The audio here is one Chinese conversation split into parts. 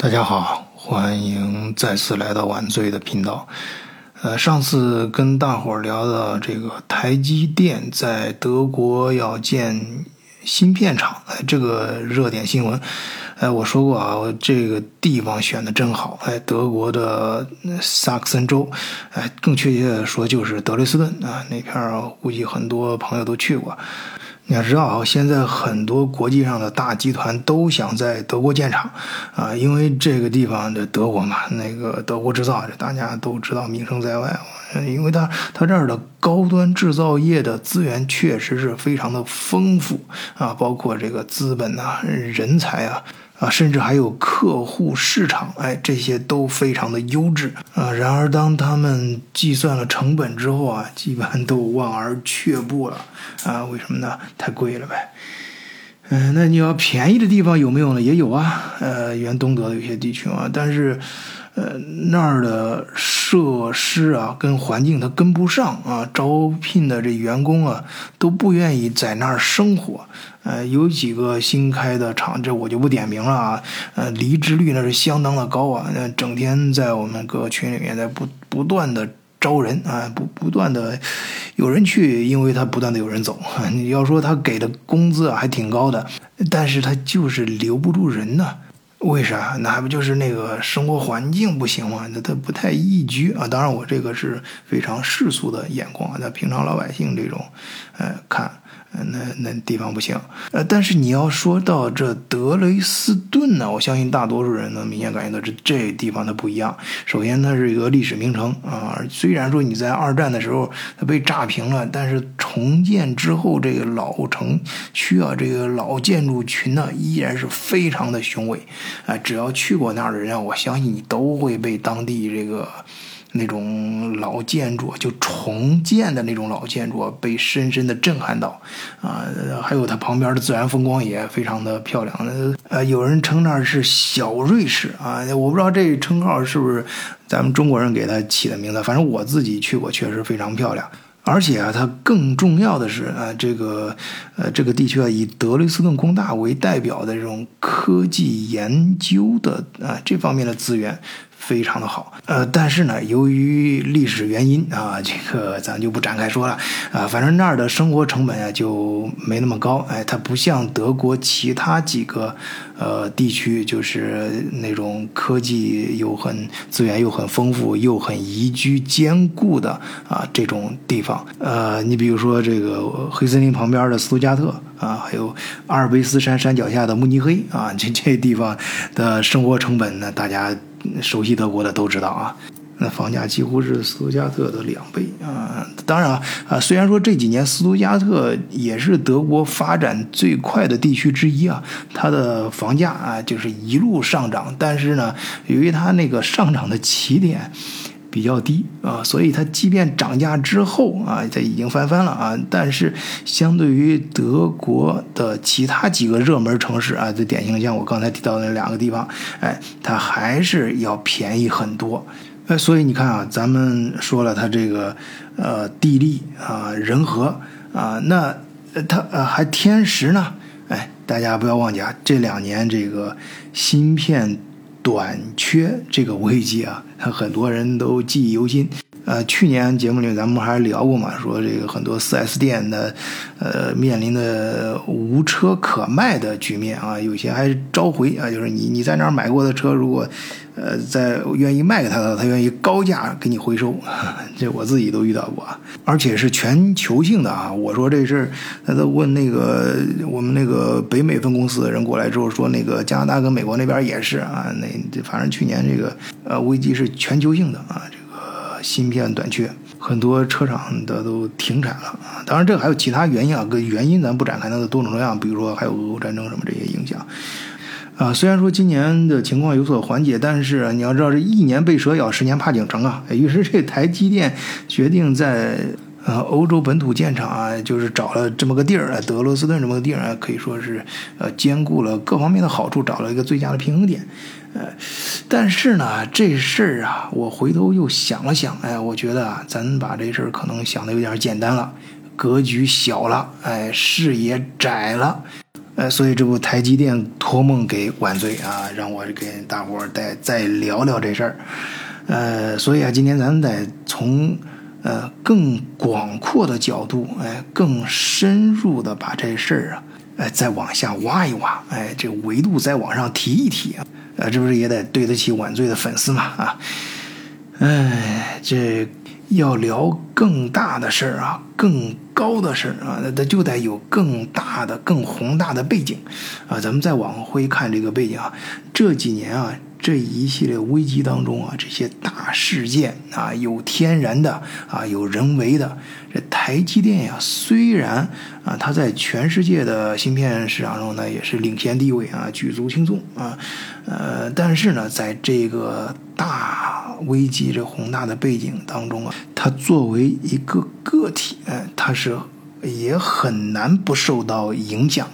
大家好，欢迎再次来到晚醉的频道。呃，上次跟大伙聊的这个台积电在德国要建芯片厂，哎，这个热点新闻，哎，我说过啊，这个地方选的真好，哎，德国的萨克森州，哎，更确切的说就是德累斯顿啊，那片儿估计很多朋友都去过。你要知道啊，现在很多国际上的大集团都想在德国建厂，啊，因为这个地方的德国嘛，那个德国制造，大家都知道，名声在外。因为它它这儿的高端制造业的资源确实是非常的丰富啊，包括这个资本呐、人才啊。啊，甚至还有客户市场，哎，这些都非常的优质啊。然而，当他们计算了成本之后啊，基本都望而却步了啊。为什么呢？太贵了呗。嗯，那你要便宜的地方有没有呢？也有啊。呃，原东德的有些地区啊，但是。呃，那儿的设施啊，跟环境它跟不上啊，招聘的这员工啊都不愿意在那儿生活。呃，有几个新开的厂，这我就不点名了啊。呃，离职率那是相当的高啊，那整天在我们各个群里面在不不断的招人啊，不不断的有人去，因为他不断的有人走。你 要说他给的工资啊还挺高的，但是他就是留不住人呢。为啥？那还不就是那个生活环境不行吗？那他不太宜居啊。当然，我这个是非常世俗的眼光啊。那平常老百姓这种，呃，看。那那地方不行，呃，但是你要说到这德累斯顿呢，我相信大多数人能明显感觉到这这地方它不一样。首先，它是一个历史名城啊，虽然说你在二战的时候它被炸平了，但是重建之后这个老城区啊，这个老建筑群呢，依然是非常的雄伟啊。只要去过那儿的人啊，我相信你都会被当地这个。那种老建筑，就重建的那种老建筑，被深深的震撼到，啊，还有它旁边的自然风光也非常的漂亮。呃，有人称那是小瑞士啊，我不知道这称号是不是咱们中国人给他起的名字，反正我自己去过，确实非常漂亮。而且啊，它更重要的是啊，这个呃，这个地区啊，以德累斯顿工大为代表的这种科技研究的啊这方面的资源。非常的好，呃，但是呢，由于历史原因啊，这个咱就不展开说了啊。反正那儿的生活成本啊就没那么高，哎，它不像德国其他几个呃地区，就是那种科技又很资源又很丰富又很宜居兼顾的啊这种地方。呃，你比如说这个黑森林旁边的斯图加特啊，还有阿尔卑斯山山脚下的慕尼黑啊，这这地方的生活成本呢，大家。熟悉德国的都知道啊，那房价几乎是斯图加特的两倍啊。当然啊，虽然说这几年斯图加特也是德国发展最快的地区之一啊，它的房价啊就是一路上涨，但是呢，由于它那个上涨的起点比较低啊，所以它即便涨价之后啊，它已经翻番了啊，但是相对于德国的其他几个热门城市啊，最典型的像我刚才提到的那两个地方，哎，它还是要便宜很多。哎，所以你看啊，咱们说了它这个呃地利啊人和啊，那它呃还天时呢。哎，大家不要忘记啊，这两年这个芯片短缺这个危机啊，很多人都记忆犹新。呃，去年节目里咱们还聊过嘛，说这个很多 4S 店的，呃，面临的无车可卖的局面啊，有些还召回啊，就是你你在那儿买过的车，如果，呃，在愿意卖给他的，他愿意高价给你回收，这我自己都遇到过，而且是全球性的啊。我说这事儿，他都问那个我们那个北美分公司的人过来之后说，那个加拿大跟美国那边也是啊，那反正去年这个呃危机是全球性的啊。芯片短缺，很多车厂的都停产了啊！当然，这还有其他原因啊，跟原因咱不展开，那个多种多样。比如说，还有俄乌战争什么这些影响啊。虽然说今年的情况有所缓解，但是你要知道，这一年被蛇咬，十年怕井绳啊。于是，这台积电决定在呃欧洲本土建厂啊，就是找了这么个地儿，德罗斯顿这么个地儿啊，可以说是呃兼顾了各方面的好处，找了一个最佳的平衡点。呃，但是呢，这事儿啊，我回头又想了想，哎，我觉得啊，咱把这事儿可能想的有点简单了，格局小了，哎，视野窄了。呃，所以这不台积电托梦给晚醉啊，让我给大伙儿再再聊聊这事儿。呃，所以啊，今天咱们得从呃更广阔的角度，哎，更深入的把这事儿啊，哎，再往下挖一挖，哎，这维度再往上提一提啊，呃，这不是也得对得起晚醉的粉丝嘛啊？哎，这要聊更大的事儿啊，更高的事儿啊，那就得有更大的、更宏大的背景啊。咱们再往回看这个背景啊，这几年啊，这一系列危机当中啊，这些大事件啊，有天然的啊，有人为的。这台积电呀，虽然啊，它在全世界的芯片市场中呢，也是领先地位啊，举足轻重啊，呃，但是呢，在这个大危机这宏大的背景当中啊，它作为一个个体，哎，它是也很难不受到影响。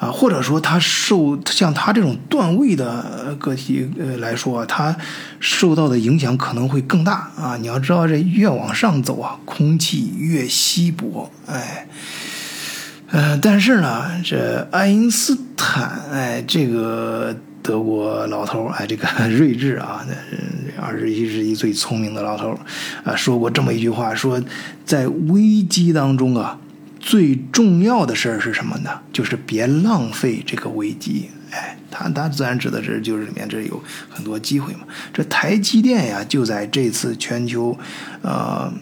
啊，或者说他受像他这种段位的个体呃来说，他受到的影响可能会更大啊！你要知道，这越往上走啊，空气越稀薄，哎，呃，但是呢，这爱因斯坦，哎，这个德国老头哎，这个 睿智啊，二十一世纪最聪明的老头啊，说过这么一句话，说在危机当中啊。最重要的事儿是什么呢？就是别浪费这个危机。哎，他他自然指的是就是里面这有很多机会嘛。这台积电呀，就在这次全球呃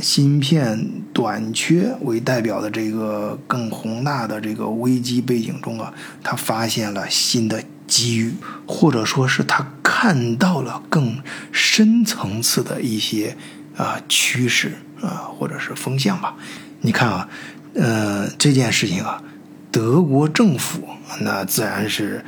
芯片短缺为代表的这个更宏大的这个危机背景中啊，他发现了新的机遇，或者说是他看到了更深层次的一些啊趋势啊，或者是风向吧。你看啊。呃，这件事情啊，德国政府那自然是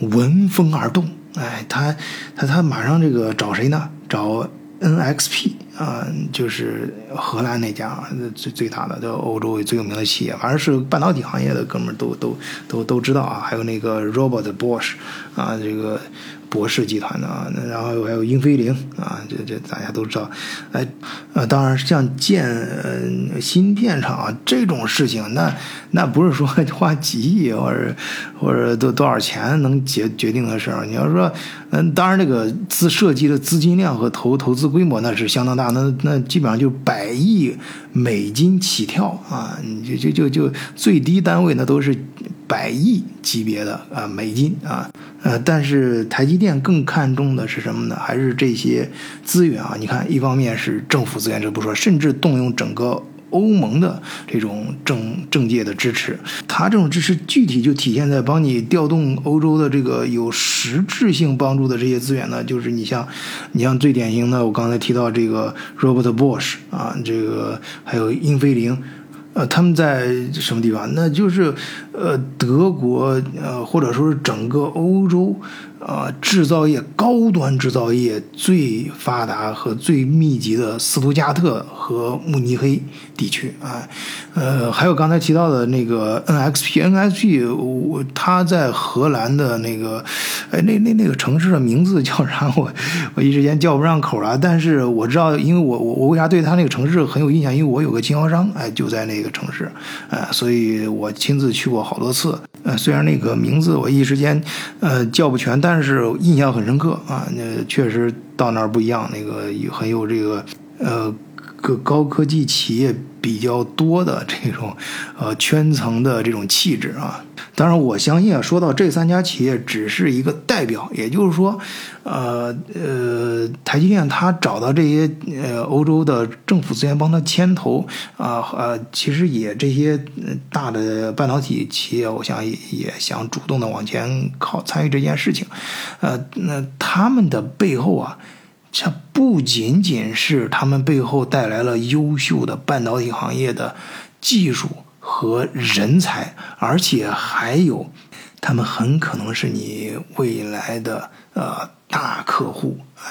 闻风而动。哎，他他他马上这个找谁呢？找 NXP 啊，就是荷兰那家最最大的，都欧洲最有名的企业，反正是半导体行业的哥们儿都都都都知道啊。还有那个 Robert Bosch 啊，这个。博士集团的啊，然后还有英飞凌啊，这这大家都知道，哎，呃，当然像建呃芯片厂这种事情，那那不是说 花几亿或者或者多多少钱能决决定的事儿。你要说，嗯，当然这个资涉及的资金量和投投资规模那是相当大，那那基本上就百亿美金起跳啊，你就就就就最低单位那都是。百亿级别的啊美金啊，呃，但是台积电更看重的是什么呢？还是这些资源啊？你看，一方面是政府资源，这不说，甚至动用整个欧盟的这种政政界的支持。它这种支持具体就体现在帮你调动欧洲的这个有实质性帮助的这些资源呢，就是你像，你像最典型的，我刚才提到这个 Robert Bosch 啊，这个还有英飞凌。呃，他们在什么地方？那就是，呃，德国，呃，或者说是整个欧洲。呃，制造业高端制造业最发达和最密集的斯图加特和慕尼黑地区啊，呃，还有刚才提到的那个 NXP，NXP，我他在荷兰的那个，哎，那那那个城市的名字叫啥？我 我一时间叫不上口了。但是我知道，因为我我我为啥对他那个城市很有印象？因为我有个经销商，哎，就在那个城市，呃，所以我亲自去过好多次。呃，虽然那个名字我一时间呃叫不全，但但是印象很深刻啊，那确实到那儿不一样，那个很有这个呃个高科技企业比较多的这种呃圈层的这种气质啊。当然，我相信啊，说到这三家企业只是一个代表，也就是说，呃呃，台积电它找到这些呃欧洲的政府资源帮它牵头啊呃，其实也这些大的半导体企业，我想也也想主动的往前靠参与这件事情，呃，那他们的背后啊，这不仅仅是他们背后带来了优秀的半导体行业的技术。和人才，而且还有，他们很可能是你未来的呃大客户，哎，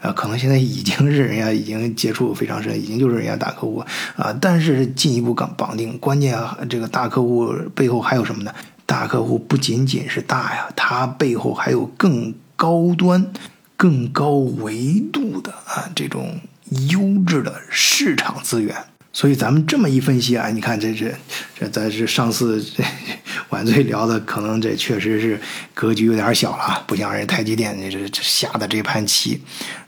呃，可能现在已经是人家已经接触非常深，已经就是人家大客户啊。但是进一步绑绑定，关键这个大客户背后还有什么呢？大客户不仅仅是大呀，它背后还有更高端、更高维度的啊这种优质的市场资源。所以咱们这么一分析啊，你看这这这咱是上次这晚醉聊的，可能这确实是格局有点小了，不像人台积电这这下的这盘棋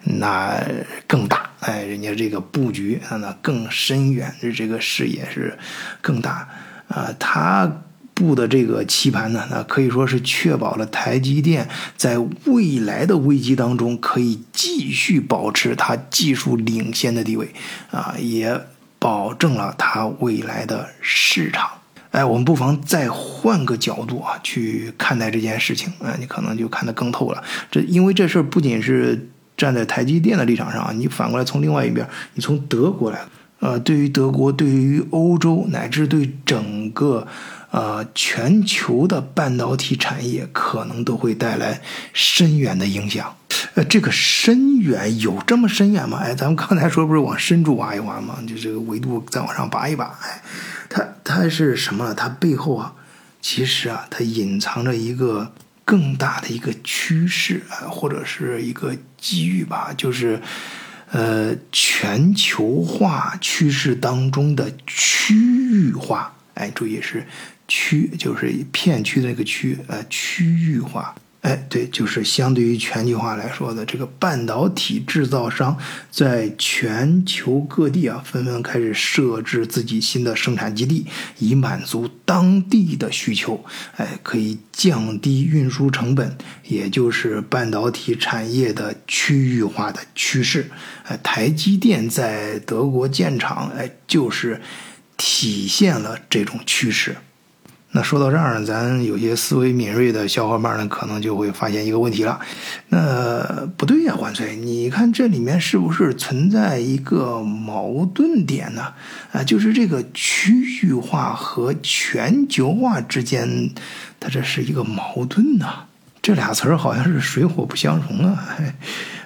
那更大，哎，人家这个布局啊那更深远，这个视野是更大啊，他布的这个棋盘呢，那可以说是确保了台积电在未来的危机当中可以继续保持它技术领先的地位啊，也。保证了它未来的市场。哎，我们不妨再换个角度啊，去看待这件事情。哎，你可能就看得更透了。这因为这事儿不仅是站在台积电的立场上，你反过来从另外一边，你从德国来，呃，对于德国，对于欧洲，乃至对整个。呃，全球的半导体产业可能都会带来深远的影响。呃，这个深远有这么深远吗？哎，咱们刚才说不是往深处挖一挖吗？就这个维度再往上拔一拔。哎，它它是什么？它背后啊，其实啊，它隐藏着一个更大的一个趋势啊，或者是一个机遇吧。就是，呃，全球化趋势当中的区域化。哎，注意是。区就是片区的那个区，呃，区域化，哎，对，就是相对于全球化来说的这个半导体制造商，在全球各地啊，纷纷开始设置自己新的生产基地，以满足当地的需求，哎，可以降低运输成本，也就是半导体产业的区域化的趋势。哎，台积电在德国建厂，哎，就是体现了这种趋势。那说到这儿，咱有些思维敏锐的小伙伴呢，可能就会发现一个问题了。那不对呀，万岁，你看这里面是不是存在一个矛盾点呢？啊，就是这个区域化和全球化之间，它这是一个矛盾呢？这俩词儿好像是水火不相容啊。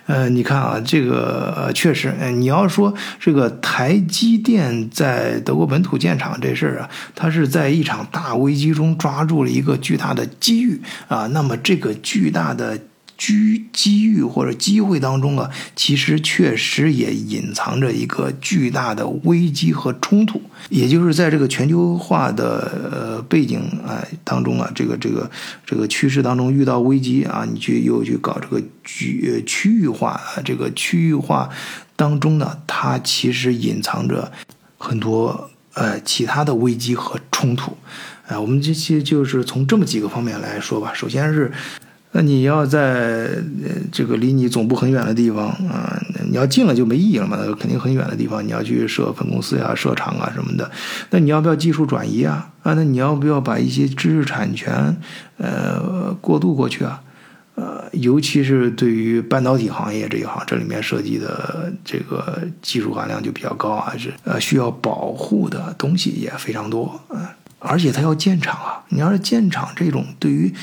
呃，你看啊，这个呃确实，你要说这个台积电在德国本土建厂这事儿啊，它是在一场大危机中抓住了一个巨大的机遇啊，那么这个巨大的。居机遇或者机会当中啊，其实确实也隐藏着一个巨大的危机和冲突。也就是在这个全球化的呃背景啊当中啊，这个这个这个趋势当中遇到危机啊，你去又去搞这个区区域化啊，这个区域化当中呢，它其实隐藏着很多呃其他的危机和冲突。啊，我们这些就是从这么几个方面来说吧。首先是。那你要在这个离你总部很远的地方啊，你要近了就没意义了嘛？那肯定很远的地方，你要去设分公司呀、设厂啊什么的。那你要不要技术转移啊？啊，那你要不要把一些知识产权呃过渡过去啊？呃，尤其是对于半导体行业这一行，这里面涉及的这个技术含量就比较高啊，是呃需要保护的东西也非常多啊。而且它要建厂啊，你要是建厂这种对于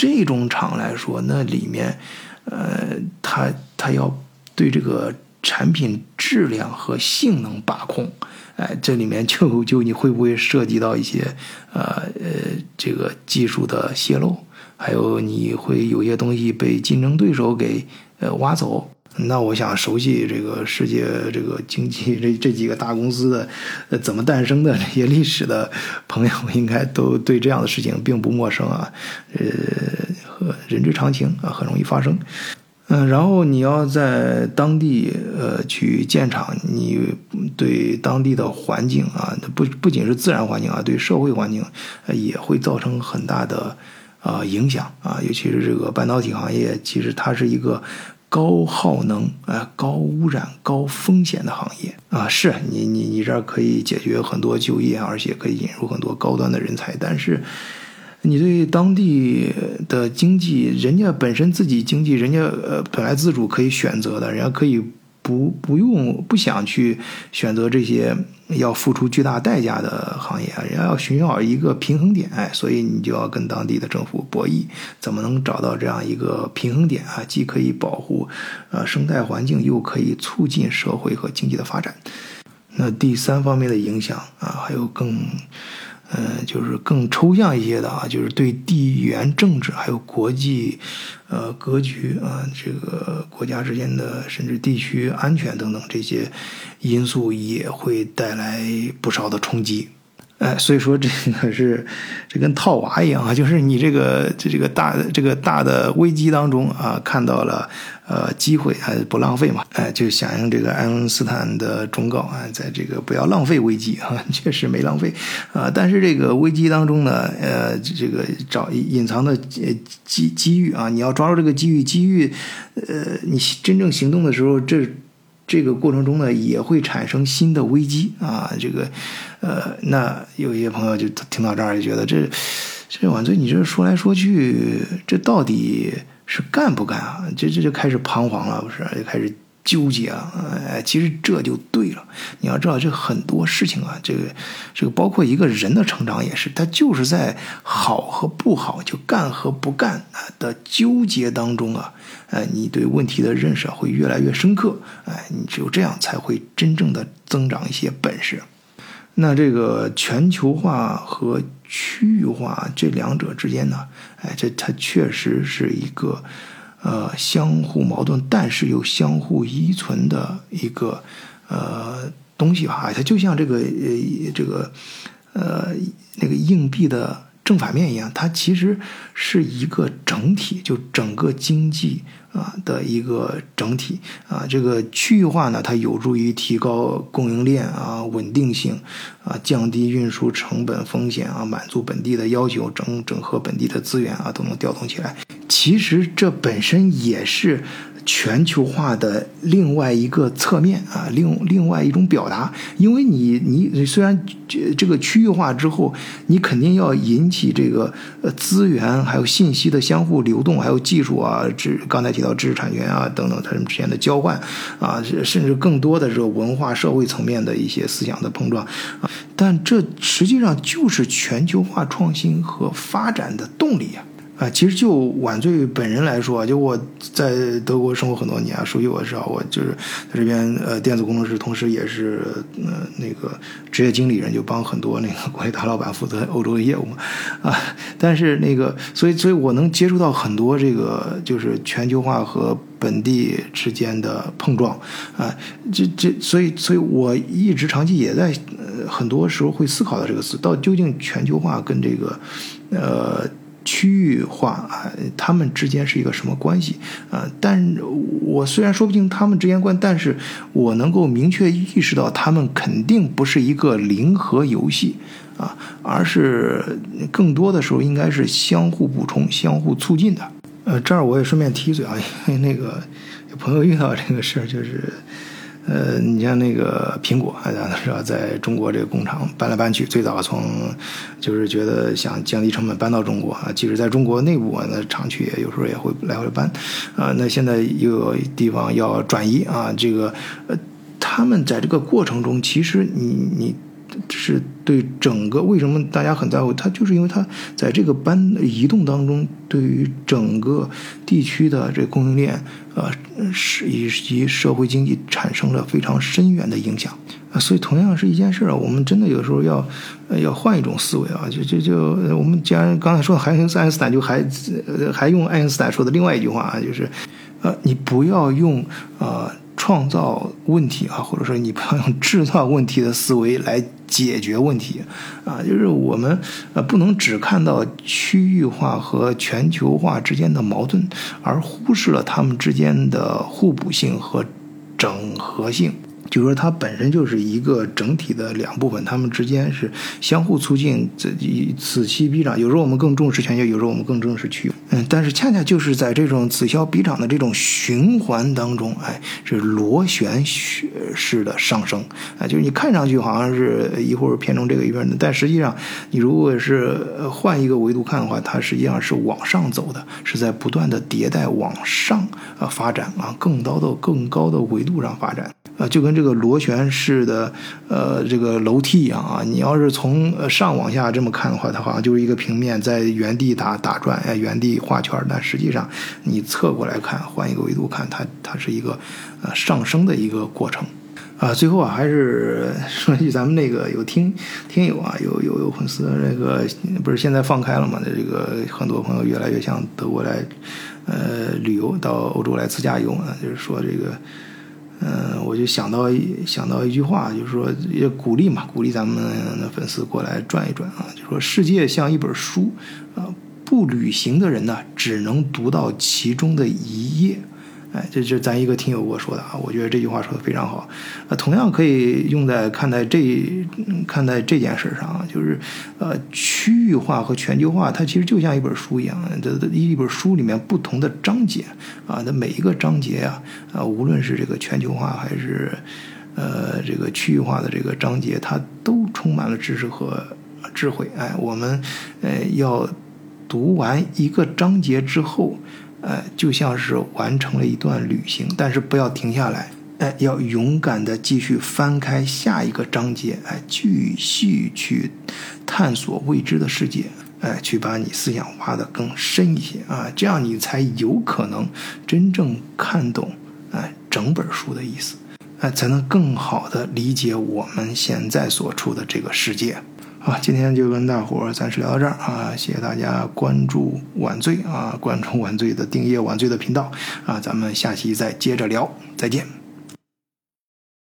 这种厂来说，那里面，呃，它它要对这个产品质量和性能把控，哎，这里面就 就你会不会涉及到一些，呃呃，这个技术的泄露，还有你会有些东西被竞争对手给呃挖走。那我想，熟悉这个世界这个经济这这几个大公司的呃怎么诞生的这些历史的朋友，应该都对这样的事情并不陌生啊，呃，和人之常情啊，很容易发生。嗯，然后你要在当地呃去建厂，你对当地的环境啊，不不仅是自然环境啊，对社会环境也会造成很大的啊影响啊，尤其是这个半导体行业，其实它是一个。高耗能啊，高污染、高风险的行业啊，是你你你这儿可以解决很多就业，而且可以引入很多高端的人才。但是，你对当地的经济，人家本身自己经济，人家呃本来自主可以选择的，人家可以。不不用不想去选择这些要付出巨大代价的行业啊，人家要寻找一个平衡点，所以你就要跟当地的政府博弈，怎么能找到这样一个平衡点啊？既可以保护呃生态环境，又可以促进社会和经济的发展。那第三方面的影响啊，还有更嗯，就是更抽象一些的啊，就是对地缘政治还有国际呃格局啊，这个国家之间的甚至地区安全等等这些因素也会带来不少的冲击。哎，所以说这个是这跟套娃一样啊，就是你这个这这个大这个大的危机当中啊，看到了呃机会，还不浪费嘛？哎，就响应这个爱因斯坦的忠告啊，在这个不要浪费危机啊，确实没浪费啊。但是这个危机当中呢，呃，这个找隐藏的机机遇啊，你要抓住这个机遇，机遇，呃，你真正行动的时候，这。这个过程中呢，也会产生新的危机啊！这个，呃，那有一些朋友就听到这儿就觉得，这这晚醉，你这说来说去，这到底是干不干啊？这这就开始彷徨了，不是？就开始。纠结啊，哎，其实这就对了。你要知道，这很多事情啊，这个这个包括一个人的成长也是，他就是在好和不好，就干和不干啊的纠结当中啊，哎，你对问题的认识会越来越深刻，哎，你只有这样才会真正的增长一些本事。那这个全球化和区域化这两者之间呢，哎，这它确实是一个。呃，相互矛盾，但是又相互依存的一个呃东西吧，它就像这个呃这个呃那个硬币的正反面一样，它其实是一个整体，就整个经济。啊的一个整体啊，这个区域化呢，它有助于提高供应链啊稳定性啊，降低运输成本风险啊，满足本地的要求，整整合本地的资源啊，都能调动起来。其实这本身也是。全球化的另外一个侧面啊，另另外一种表达，因为你你虽然这个区域化之后，你肯定要引起这个呃资源还有信息的相互流动，还有技术啊，知刚才提到知识产权啊等等，它们之间的交换啊，甚至更多的这个文化社会层面的一些思想的碰撞啊，但这实际上就是全球化创新和发展的动力呀。啊，其实就晚醉本人来说，就我在德国生活很多年啊，熟悉我知道，我就是在这边呃电子工程师，同时也是呃那个职业经理人，就帮很多那个国内大老板负责欧洲的业务嘛，啊，但是那个所以所以我能接触到很多这个就是全球化和本地之间的碰撞，啊，这这所以所以我一直长期也在呃很多时候会思考到这个词，到究竟全球化跟这个呃。区域化啊，他们之间是一个什么关系啊？但我虽然说不清他们之间关，但是我能够明确意识到，他们肯定不是一个零和游戏啊，而是更多的时候应该是相互补充、相互促进的。呃，这儿我也顺便提一嘴啊，因为那个有朋友遇到这个事儿，就是。呃，你像那个苹果，大家知道，在中国这个工厂搬来搬去，最早从就是觉得想降低成本搬到中国啊，即使在中国内部，那厂区也有时候也会来回搬啊。那现在又有地方要转移啊，这个呃，他们在这个过程中，其实你你。是对整个为什么大家很在乎？它就是因为它在这个搬移动当中，对于整个地区的这供应链，呃，是以及社会经济产生了非常深远的影响啊。所以同样是一件事儿，我们真的有时候要要换一种思维啊。就就就我们既然刚才说的爱因斯坦，就还还用爱因斯坦说的另外一句话啊，就是呃，你不要用呃。创造问题啊，或者说你不要用制造问题的思维来解决问题，啊，就是我们呃不能只看到区域化和全球化之间的矛盾，而忽视了它们之间的互补性和整合性。就是说，它本身就是一个整体的两部分，它们之间是相互促进，此此消彼长。有时候我们更重视全球，有时候我们更重视区域。嗯，但是恰恰就是在这种此消彼长的这种循环当中，哎，是螺旋式的上升。啊，就是你看上去好像是一会儿偏重这个一边的，但实际上，你如果是换一个维度看的话，它实际上是往上走的，是在不断的迭代往上啊发展啊，更高的更高的维度上发展。啊，就跟这个螺旋式的呃这个楼梯一样啊，你要是从上往下这么看的话，它好像就是一个平面在原地打打转，哎，原地画圈但实际上，你侧过来看，换一个维度看，它它是一个呃上升的一个过程。啊，最后啊，还是 说一句咱们那个有听听友啊，有有有粉丝，那个不是现在放开了嘛？这个很多朋友越来越向德国来，呃，旅游到欧洲来自驾游啊，就是说这个，嗯，我就想到想到一句话，就是说也鼓励嘛，鼓励咱们的粉丝过来转一转啊，就说世界像一本书啊，不旅行的人呢，只能读到其中的一页。哎，这是咱一个听友给我说的啊，我觉得这句话说的非常好，呃，同样可以用在看待这看待这件事上啊，就是呃，区域化和全球化，它其实就像一本书一样，这一本书里面不同的章节啊，它每一个章节啊，啊，无论是这个全球化还是呃这个区域化的这个章节，它都充满了知识和智慧。哎，我们呃要读完一个章节之后。呃，就像是完成了一段旅行，但是不要停下来，哎，要勇敢的继续翻开下一个章节，哎，继续去探索未知的世界，哎，去把你思想挖得更深一些啊，这样你才有可能真正看懂哎整本书的意思，哎，才能更好的理解我们现在所处的这个世界。啊，今天就跟大伙儿暂时聊到这儿啊！谢谢大家关注晚醉啊，关注晚醉的订阅晚醉的频道啊，咱们下期再接着聊，再见。